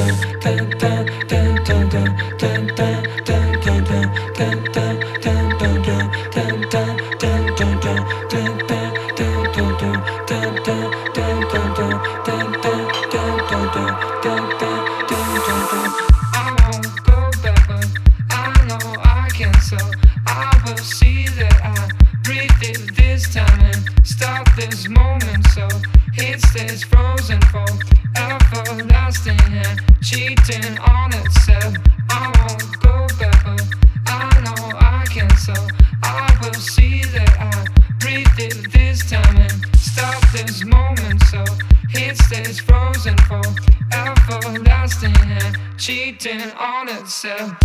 dun dun dun so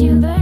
you burn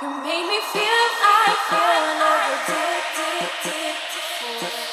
You made me feel like you're addicted, to you.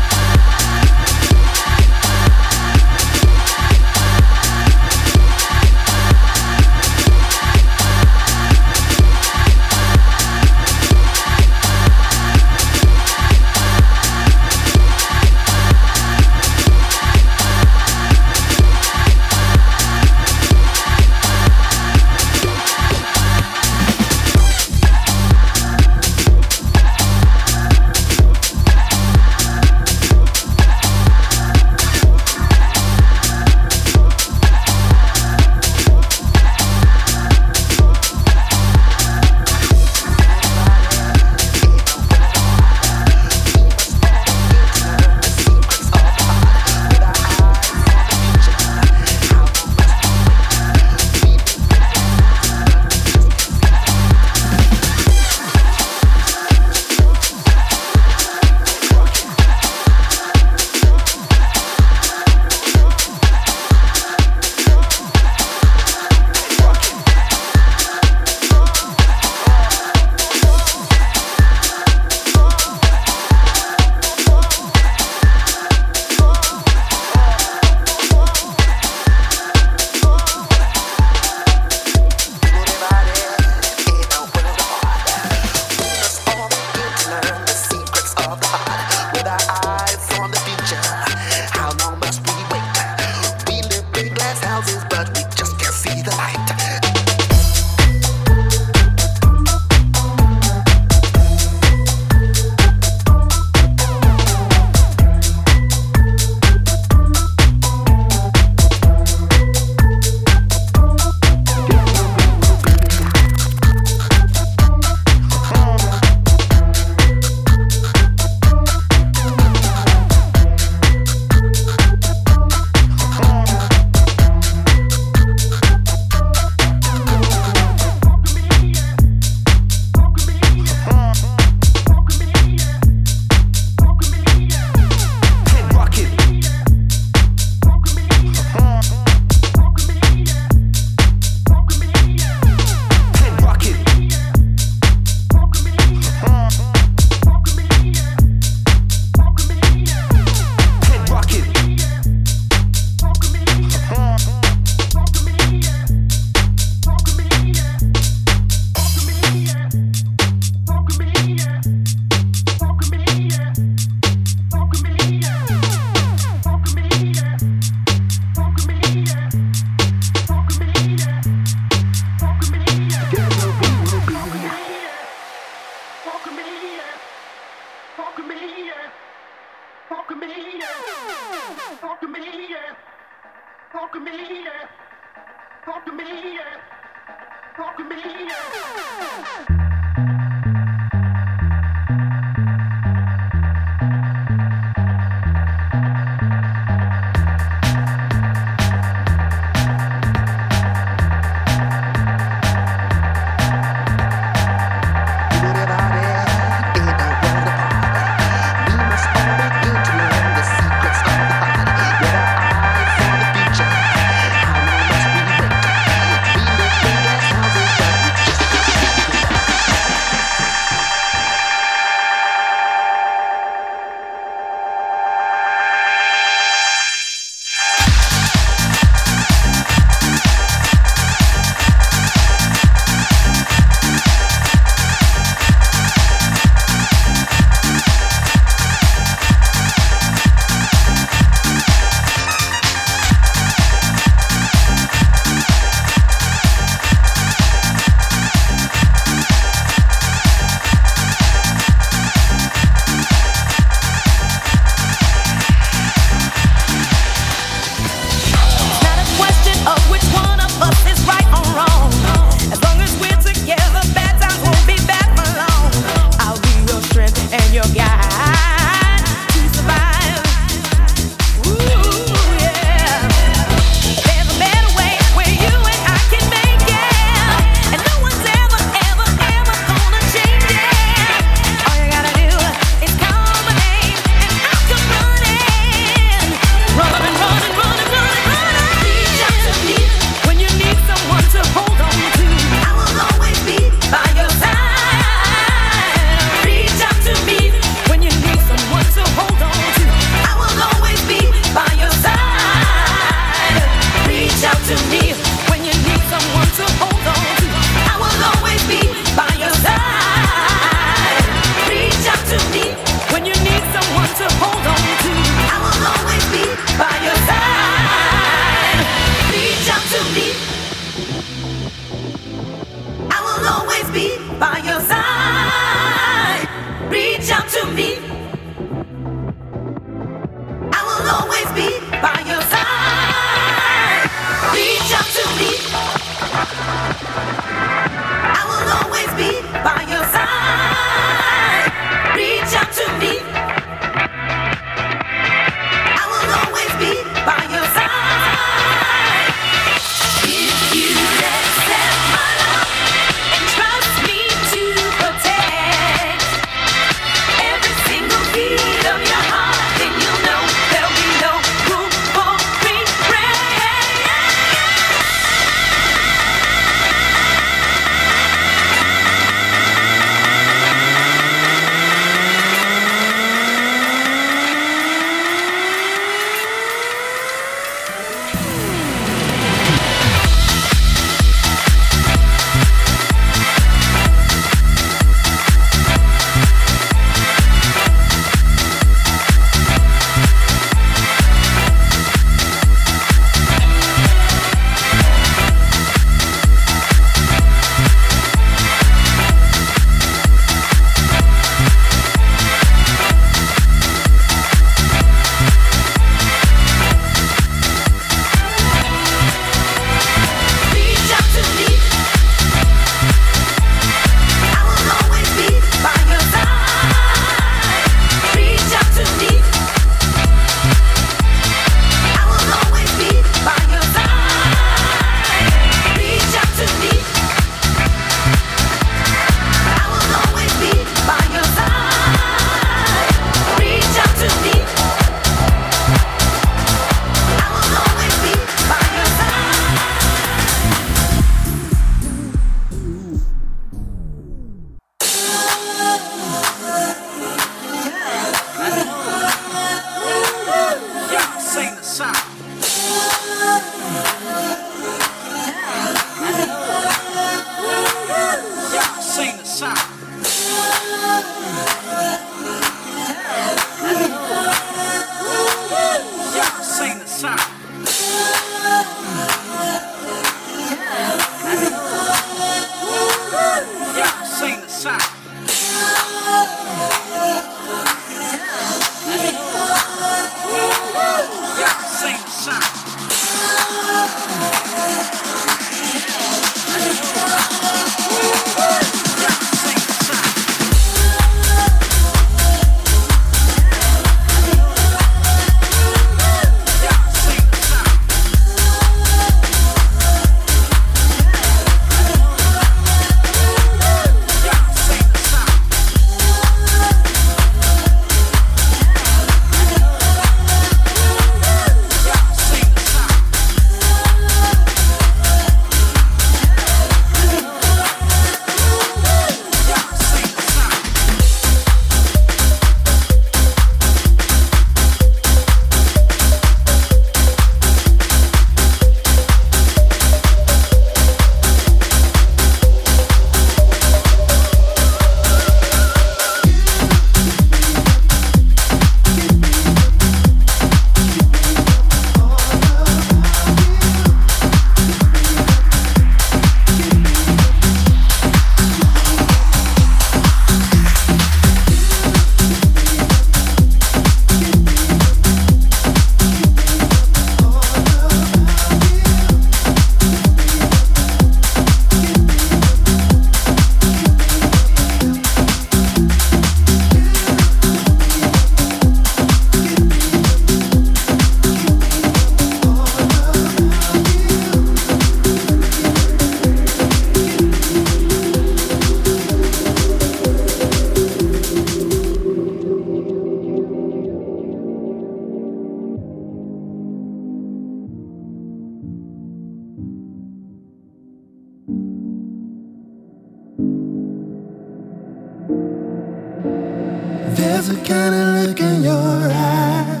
There's a kind of look in your eye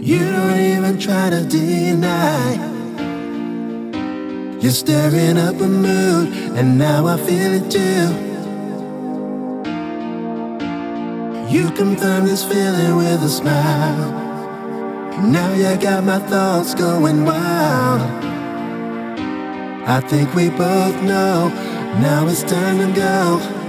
you don't even try to deny. You're stirring up a mood, and now I feel it too. You confirm this feeling with a smile. Now you got my thoughts going wild. I think we both know now it's time to go.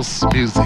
House music.